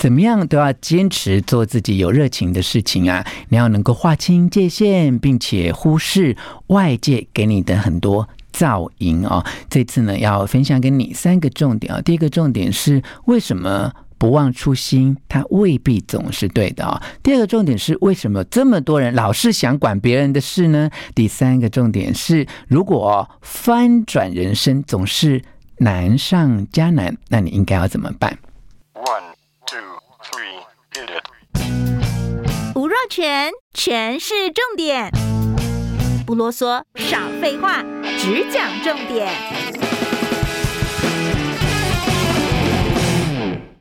怎么样都要坚持做自己有热情的事情啊！你要能够划清界限，并且忽视外界给你的很多噪音啊！这次呢，要分享给你三个重点啊。第一个重点是为什么不忘初心，它未必总是对的啊。第二个重点是为什么这么多人老是想管别人的事呢？第三个重点是，如果翻转人生总是难上加难，那你应该要怎么办？One。吴若全，全是重点，不啰嗦，少废话，只讲重点。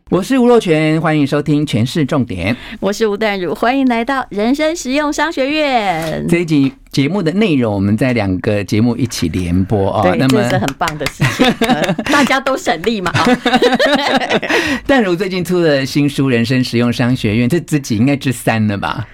我是吴若泉，欢迎收听《全市重点》。我是吴淡如，欢迎来到人生实用商学院。这一集节目的内容，我们在两个节目一起联播哦。对，那么这是很棒的事情，大家都省力嘛。淡如最近出的新书《人生实用商学院》，这自己应该是三了吧？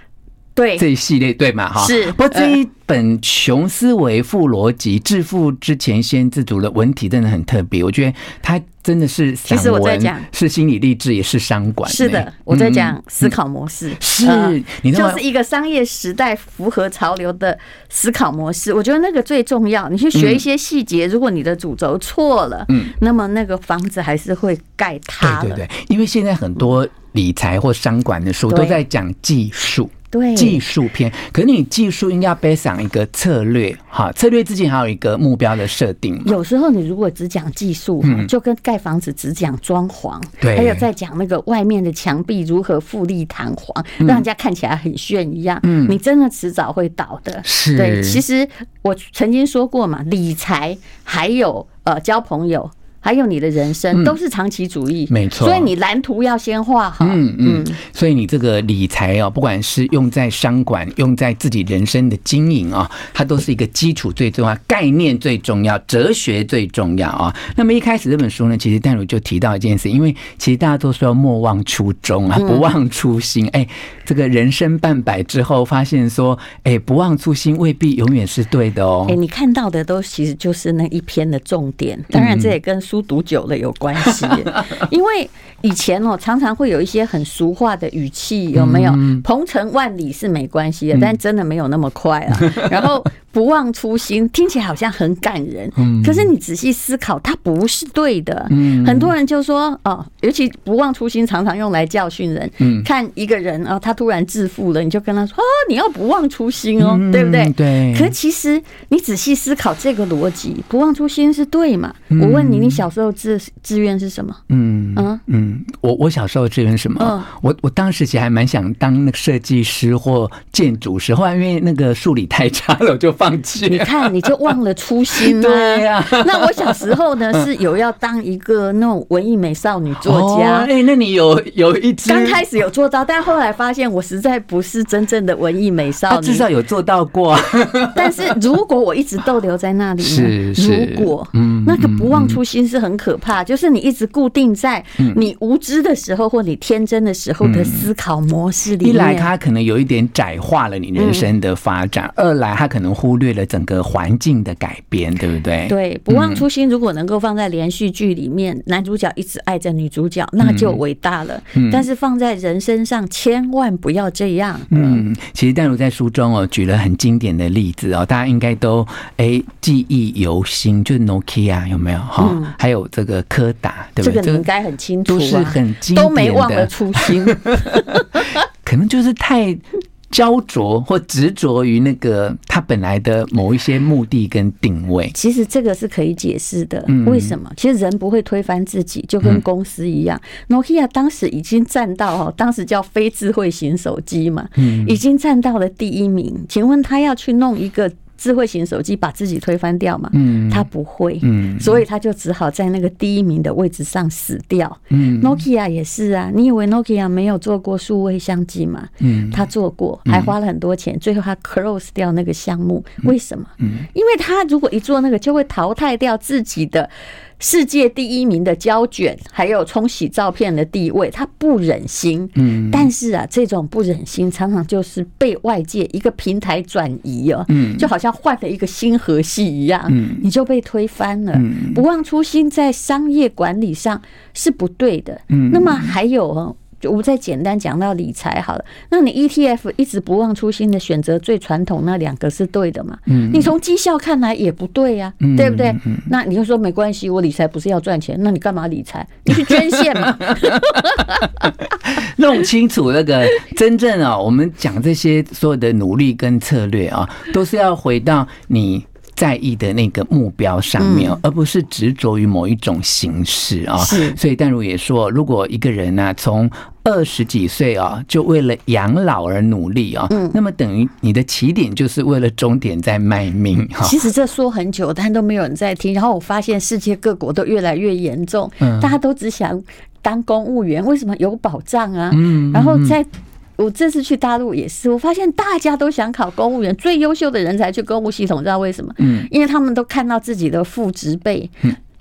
对，这一系列对嘛？哈，是。不过这一本《穷思维富逻辑：致富之前先自足》的文体真的很特别，我觉得它。真的是其实我在讲是心理励志，也是商管。是的，我在讲思考模式，嗯、是，你就是一个商业时代符合潮流的思考模式。我觉得那个最重要。你去学一些细节，如果你的主轴错了，嗯，那么那个房子还是会盖塌的。对对对，因为现在很多理财或商管的书都在讲技术。对，技术篇，可是你技术应该要背上一个策略，哈，策略之前还有一个目标的设定。有时候你如果只讲技术，就跟盖房子只讲装潢，对，还有在讲那个外面的墙壁如何富丽堂皇，让人家看起来很炫一样，嗯，你真的迟早会倒的。是，对，其实我曾经说过嘛，理财还有呃交朋友。还有你的人生都是长期主义，没错。所以你蓝图要先画好。嗯嗯。所以你这个理财哦，不管是用在商管，用在自己人生的经营啊，它都是一个基础最重要，概念最重要，哲学最重要啊。那么一开始这本书呢，其实淡如就提到一件事，因为其实大家都说莫忘初衷啊，不忘初心。哎，这个人生半百之后，发现说，哎，不忘初心未必永远是对的哦。哎，你看到的都其实就是那一篇的重点，当然这也跟书。都读久了有关系，因为以前哦常常会有一些很俗话的语气，有没有？鹏程万里是没关系的，但真的没有那么快啊。然后。不忘初心，听起来好像很感人，嗯可是你仔细思考，它不是对的。嗯很多人就说哦，尤其不忘初心，常常用来教训人。嗯看一个人啊，他突然致富了，你就跟他说哦，你要不忘初心哦，对不对？对。可其实你仔细思考这个逻辑，不忘初心是对嘛？我问你，你小时候志志愿是什么？嗯嗯嗯，我我小时候志愿什么？我我当时其实还蛮想当那个设计师或建筑师，后来因为那个数理太差了，我就放。你看，你就忘了初心吗？对呀。那我小时候呢，是有要当一个那种文艺美少女作家。哎，那你有有一直刚开始有做到，但后来发现我实在不是真正的文艺美少女。至少有做到过。但是如果我一直逗留在那里呢？如果嗯，那个不忘初心是很可怕，就是你一直固定在你无知的时候或你天真的时候的思考模式里面。一来，它可能有一点窄化了你人生的发展；二来，它可能忽。忽略了整个环境的改变，对不对？对，不忘初心，如果能够放在连续剧里面，男主角一直爱着女主角，那就伟大了。但是放在人身上，千万不要这样。嗯，其实淡如在书中哦举了很经典的例子哦，大家应该都哎记忆犹新，就是 Nokia 有没有哈？还有这个柯达，对不对？这个你应该很清楚，都是很经典的，都没忘了初心，可能就是太。焦灼或执着于那个他本来的某一些目的跟定位，其实这个是可以解释的。为什么？其实人不会推翻自己，就跟公司一样。Nokia 当时已经占到哦，当时叫非智慧型手机嘛，已经占到了第一名。请问他要去弄一个智慧型手机把自己推翻掉嘛？嗯，他不会，嗯，所以他就只好在那个第一名的位置上死掉。嗯，Nokia 也是啊，你以为 Nokia 没有做过数位相机吗？嗯，他做过，还花了很多钱，最后他 close 掉那个项目，为什么？嗯，因为他如果一做那个，就会淘汰掉自己的。世界第一名的胶卷，还有冲洗照片的地位，他不忍心。嗯，但是啊，这种不忍心常常就是被外界一个平台转移哦。嗯，就好像换了一个新河系一样。嗯，你就被推翻了。嗯，不忘初心在商业管理上是不对的。嗯，那么还有哦。我再简单讲到理财好了，那你 ETF 一直不忘初心的选择最传统那两个是对的嘛？嗯，你从绩效看来也不对呀，对不对？那你就说没关系，我理财不是要赚钱，那你干嘛理财？你去捐献嘛。弄清楚那个 真正啊，我们讲这些所有的努力跟策略啊，都是要回到你。在意的那个目标上面，而不是执着于某一种形式啊。是，所以淡如也说，如果一个人呢，从二十几岁啊，就为了养老而努力啊，嗯，那么等于你的起点就是为了终点在卖命哈。其实这说很久，但都没有人在听。然后我发现世界各国都越来越严重，大家都只想当公务员，为什么有保障啊？嗯，然后在。我这次去大陆也是，我发现大家都想考公务员，最优秀的人才去公务系统，知道为什么？嗯，因为他们都看到自己的父职辈，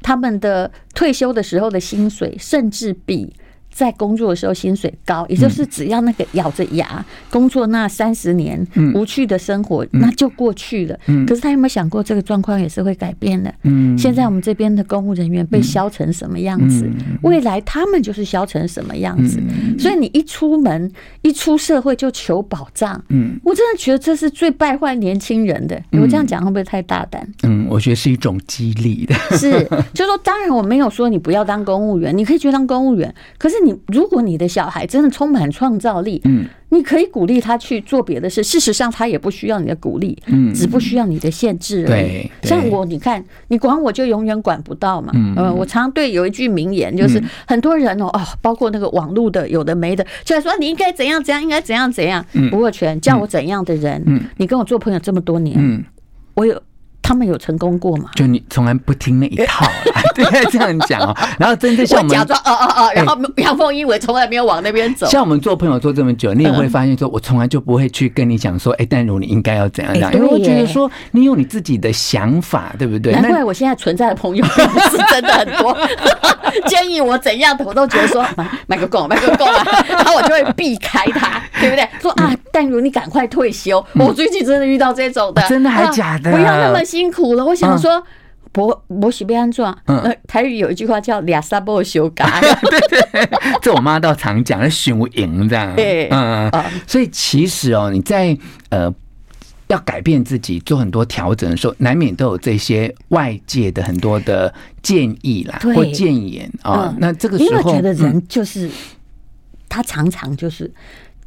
他们的退休的时候的薪水，甚至比。在工作的时候薪水高，也就是只要那个咬着牙工作那三十年无趣的生活，那就过去了。可是他有没有想过，这个状况也是会改变的？现在我们这边的公务人员被削成什么样子，未来他们就是削成什么样子。所以你一出门一出社会就求保障，我真的觉得这是最败坏年轻人的。我这样讲会不会太大胆？嗯，我觉得是一种激励的。是，就是说，当然我没有说你不要当公务员，你可以去当公务员，可是。你如果你的小孩真的充满创造力，嗯，你可以鼓励他去做别的事。事实上，他也不需要你的鼓励，嗯，只不需要你的限制而已。像我，你看，你管我就永远管不到嘛。嗯，我常常对有一句名言，就是很多人哦，哦，包括那个网络的有的没的，就来说你应该怎样怎样，应该怎样怎样。不握拳叫我怎样的人，嗯，你跟我做朋友这么多年，嗯，我有。他们有成功过吗？就你从来不听那一套，对，这样讲哦。然后真的像我们假装，哦哦哦，然后阳奉阴违，从来没有往那边走。像我们做朋友做这么久，你也会发现说，我从来就不会去跟你讲说，哎，淡如你应该要怎样怎样，因为我觉得说你有你自己的想法，对不对？难怪我现在存在的朋友是真的很多，建议我怎样的我都觉得说买买个够，买个够啊，然后我就会避开他，对不对？说啊，淡如你赶快退休。我最近真的遇到这种的，真的还假的？不要那么。辛苦了，我想说，博博喜被安装。嗯，台语有一句话叫“俩沙波修改”，对对，这我妈倒常讲，修赢这样。对，嗯嗯。所以其实哦，你在呃要改变自己、做很多调整的时候，难免都有这些外界的很多的建议啦，或建言啊。那这个时候，因为觉得人就是他常常就是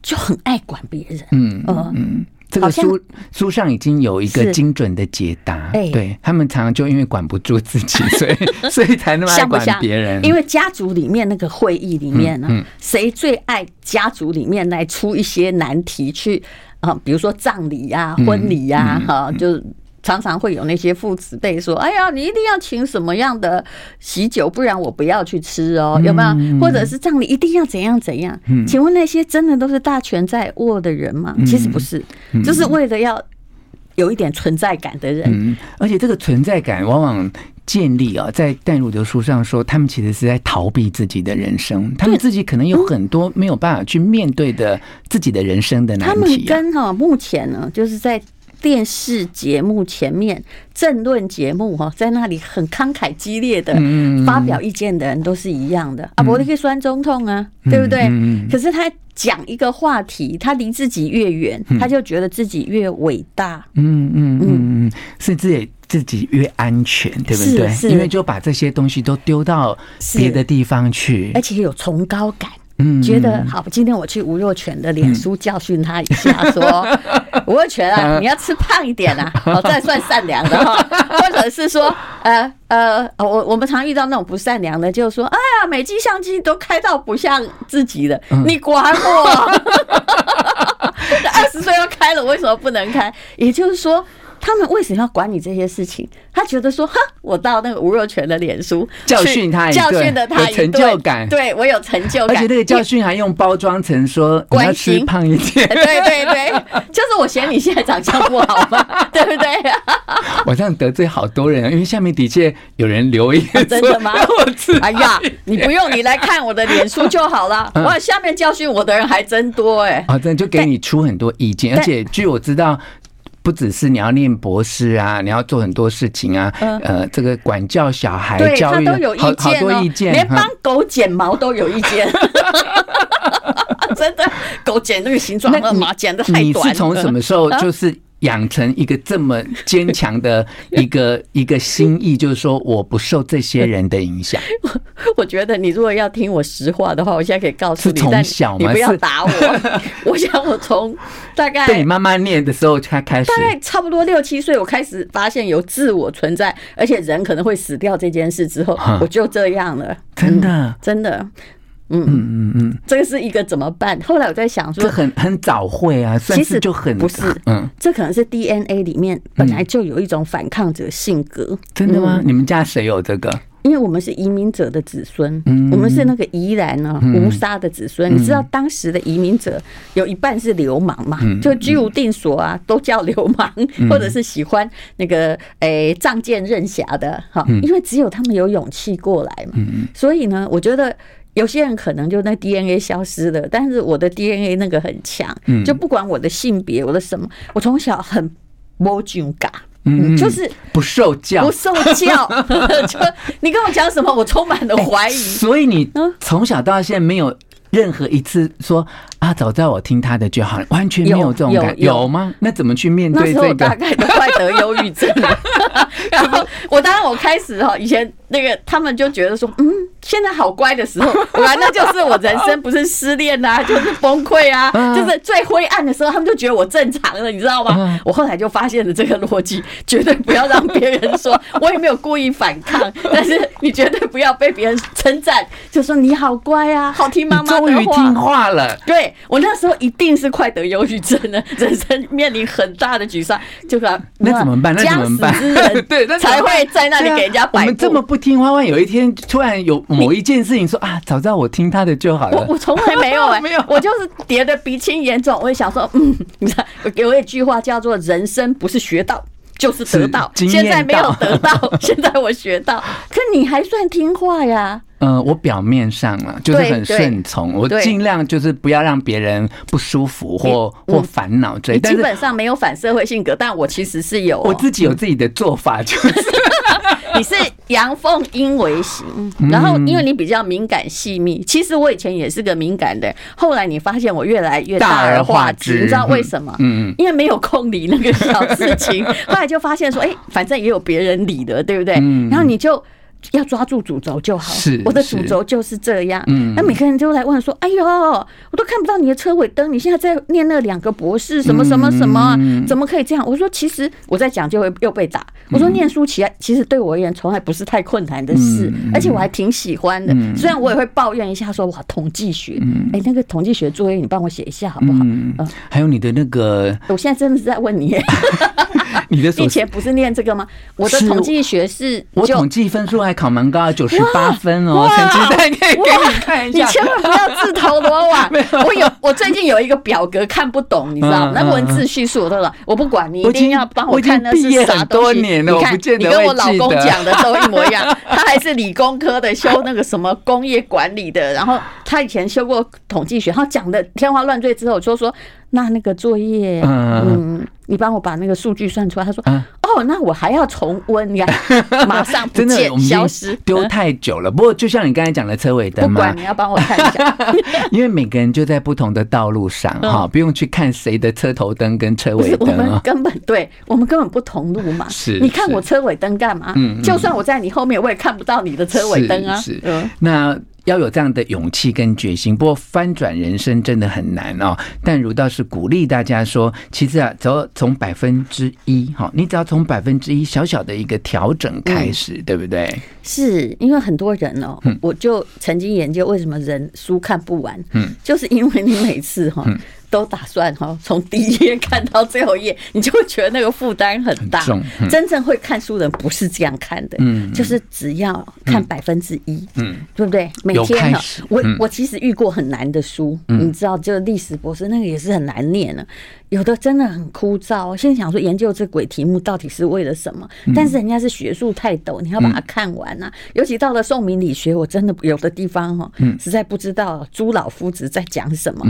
就很爱管别人。嗯嗯。这个书书上已经有一个精准的解答，对，他们常常就因为管不住自己，所以所以才那么爱管别人。因为家族里面那个会议里面呢，谁最爱家族里面来出一些难题去啊？比如说葬礼呀、婚礼呀，哈，就。常常会有那些父子辈说：“哎呀，你一定要请什么样的喜酒，不然我不要去吃哦，有没有？或者是葬礼一定要怎样怎样？请问那些真的都是大权在握的人吗？其实不是，就是为了要有一点存在感的人。而且这个存在感往往建立啊，在淡如的书上说，他们其实是在逃避自己的人生，他们自己可能有很多没有办法去面对的自己的人生的难题。他们跟哈目前呢，就是在。电视节目前面政论节目哈，在那里很慷慨激烈的发表意见的人都是一样的。阿，伯利克酸中痛啊，对不对？可是他讲一个话题，他离自己越远，他就觉得自己越伟大，嗯嗯嗯嗯，甚至也自己越安全，对不对？因为就把这些东西都丢到别的地方去，而且有崇高感。嗯，觉得好。今天我去吴若权的脸书教训他一下，说 吴若权啊，你要吃胖一点啊，哦，这算善良的哈。或者是说，呃呃，我我们常遇到那种不善良的，就是说，哎呀，美机相机都开到不像自己的，你管我？二十岁要开了，为什么不能开？也就是说。他们为什么要管你这些事情？他觉得说，哼，我到那个吴若权的脸书教训他一，教训的他，有成就感，对我有成就感，而且那个教训还用包装成说你要吃胖一点，对对对，就是我嫌你现在长相不好嘛，对不对？我这样得罪好多人，因为下面的确有人留言，真的吗？哎呀，你不用你来看我的脸书就好了，哇，下面教训我的人还真多哎，啊，真的就给你出很多意见，而且据我知道。不只是你要念博士啊，你要做很多事情啊。呃，这个管教小孩、教育，他都有意见，好多意见，连帮狗剪毛都有意见。真的，狗剪那个形状，那个毛剪的太短。你是从什么时候就是？养成一个这么坚强的 一个一个心意，就是说我不受这些人的影响。我 我觉得你如果要听我实话的话，我现在可以告诉你，从小嘛，你不要打我。我想我从大概对你慢慢念的时候才开始，大概差不多六七岁，我开始发现有自我存在，而且人可能会死掉这件事之后，我就这样了。真的，真的。嗯嗯嗯嗯，这个是一个怎么办？后来我在想说，这很很早会啊，其实就很不是，嗯，这可能是 DNA 里面本来就有一种反抗者性格。真的吗？你们家谁有这个？因为我们是移民者的子孙，嗯我们是那个宜兰呢无沙的子孙。你知道当时的移民者有一半是流氓嘛？就居无定所啊，都叫流氓，或者是喜欢那个诶仗剑任侠的哈。因为只有他们有勇气过来嘛，所以呢，我觉得。有些人可能就那 DNA 消失了，但是我的 DNA 那个很强，就不管我的性别，我的什么，我从小很没种嘎，嗯，就是不受教，不受教，就你跟我讲什么，我充满了怀疑。所以你从小到现在没有任何一次说啊，早知道我听他的就好了，完全没有这种感觉，有吗？那怎么去面对这个？大概都快得忧郁症了。然后我当然我开始哈，以前那个他们就觉得说，嗯。现在好乖的时候，完那就是我人生不是失恋啊，就是崩溃啊，就是最灰暗的时候，他们就觉得我正常了，你知道吗？我后来就发现了这个逻辑，绝对不要让别人说 我也没有故意反抗，但是你绝对不要被别人称赞，就说你好乖啊，好听妈妈的话，终于听话了。对，我那时候一定是快得忧郁症了，人生面临很大的沮丧，就说那怎么办？那怎么办？对，才会在那里给人家摆。我们这么不听弯弯有一天突然有。某一件事情说啊，早知道我听他的就好了。我我从来没有 哎，没有，我就是叠的鼻青眼肿。我也想说，嗯，你看，有一句话叫做“人生不是学到就是得到”，现在没有得到，现在我学到。可你还算听话呀？嗯，我表面上啊，就是很顺从，我尽量就是不要让别人不舒服或或烦恼。这基本上没有反社会性格，但我其实是有，我自己有自己的做法，就是。你是阳奉阴违型，然后因为你比较敏感细密，其实我以前也是个敏感的，后来你发现我越来越大而化之，你知道为什么？嗯，因为没有空理那个小事情，后来就发现说，哎，反正也有别人理的，对不对？然后你就。要抓住主轴就好。是，我的主轴就是这样。嗯，那每个人就来问说：“哎呦，我都看不到你的车尾灯，你现在在念那两个博士，什么什么什么，怎么可以这样？”我说：“其实我在讲就会又被打。”我说：“念书起来其实对我而言从来不是太困难的事，而且我还挺喜欢的。虽然我也会抱怨一下说：‘哇，统计学，哎，那个统计学作业你帮我写一下好不好？’嗯，还有你的那个，我现在真的是在问你。你的以前不是念这个吗？我的统计学是，我统计分数还考蛮高，九十八分哦。成绩单可以给你看一下。你千万不要自投罗网。我有，我最近有一个表格看不懂，你知道吗？那文字叙述我都懂，我不管你一定要帮我看那是啥东西。你看，你跟我老公讲的都一模一样。他还是理工科的，修那个什么工业管理的，然后他以前修过统计学，他讲的天花乱坠之后，就说。那那个作业，嗯，你帮我把那个数据算出来。他说，哦，那我还要重温，你看，马上不见消失，丢太久了。不过，就像你刚才讲的车尾灯嘛，不管你要帮我看一下，因为每个人就在不同的道路上哈，不用去看谁的车头灯跟车尾灯，我们根本对我们根本不同路嘛。是，你看我车尾灯干嘛？嗯，就算我在你后面，我也看不到你的车尾灯啊。是，嗯，那。要有这样的勇气跟决心，不过翻转人生真的很难哦。但如倒是鼓励大家说，其实啊，只要从百分之一哈，你只要从百分之一小小的一个调整开始，嗯、对不对？是因为很多人哦，我就曾经研究为什么人书看不完，嗯，就是因为你每次哈。都打算哈，从第一页看到最后一页，你就会觉得那个负担很大。嗯、真正会看书的人不是这样看的，嗯，就是只要看百分之一，嗯，对不对？每天哈，我我其实遇过很难的书，嗯、你知道，就历史博士那个也是很难念的。有的真的很枯燥，现在想说研究这鬼题目到底是为了什么？但是人家是学术泰斗，你要把它看完啊。尤其到了宋明理学，我真的有的地方哈，实在不知道朱老夫子在讲什么。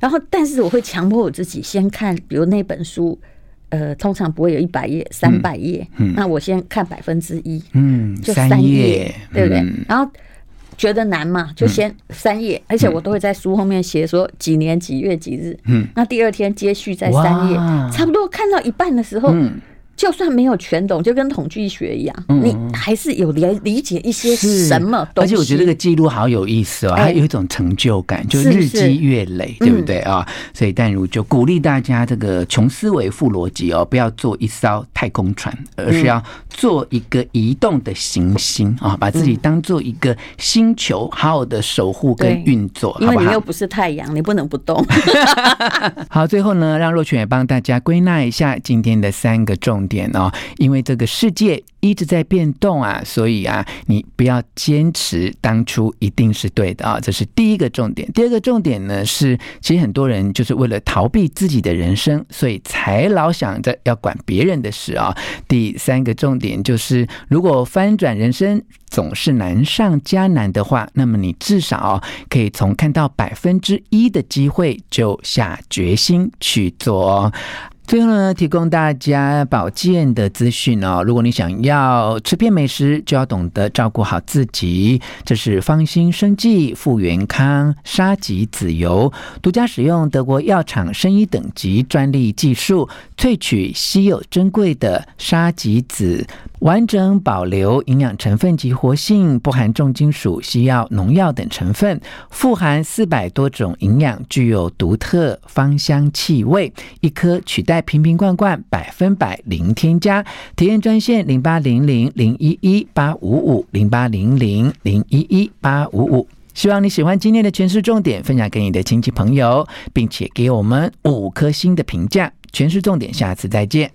然后，但是我会强迫我自己先看，比如那本书，呃，通常不会有一百页、三百页，那我先看百分之一，嗯，就三页，对不对？然后。觉得难嘛，就先三页，而且我都会在书后面写说几年几月几日。嗯，那第二天接续在三页，差不多看到一半的时候。就算没有全懂，就跟统计学一样，你还是有理理解一些什么东西。而且我觉得这个记录好有意思哦，还有一种成就感，就日积月累，对不对啊？所以淡如就鼓励大家这个穷思维、富逻辑哦，不要做一艘太空船，而是要做一个移动的行星啊，把自己当做一个星球，好好的守护跟运作，因为你又不是太阳，你不能不动。好，最后呢，让若泉也帮大家归纳一下今天的三个重点点哦，因为这个世界一直在变动啊，所以啊，你不要坚持当初一定是对的啊，这是第一个重点。第二个重点呢是，其实很多人就是为了逃避自己的人生，所以才老想着要管别人的事啊。第三个重点就是，如果翻转人生总是难上加难的话，那么你至少可以从看到百分之一的机会就下决心去做。最后呢，提供大家保健的资讯哦。如果你想要吃遍美食，就要懂得照顾好自己。这是芳心生技复原康沙棘籽油，独家使用德国药厂生医等级专利技术，萃取稀有珍贵的沙棘籽。完整保留营养成分及活性，不含重金属、西药、农药等成分，富含四百多种营养，具有独特芳香气味。一颗取代瓶瓶罐罐，百分百零添加。体验专线零八零零零一一八五五零八零零零一一八五五。希望你喜欢今天的权式重点，分享给你的亲戚朋友，并且给我们五颗星的评价。权式重点，下次再见。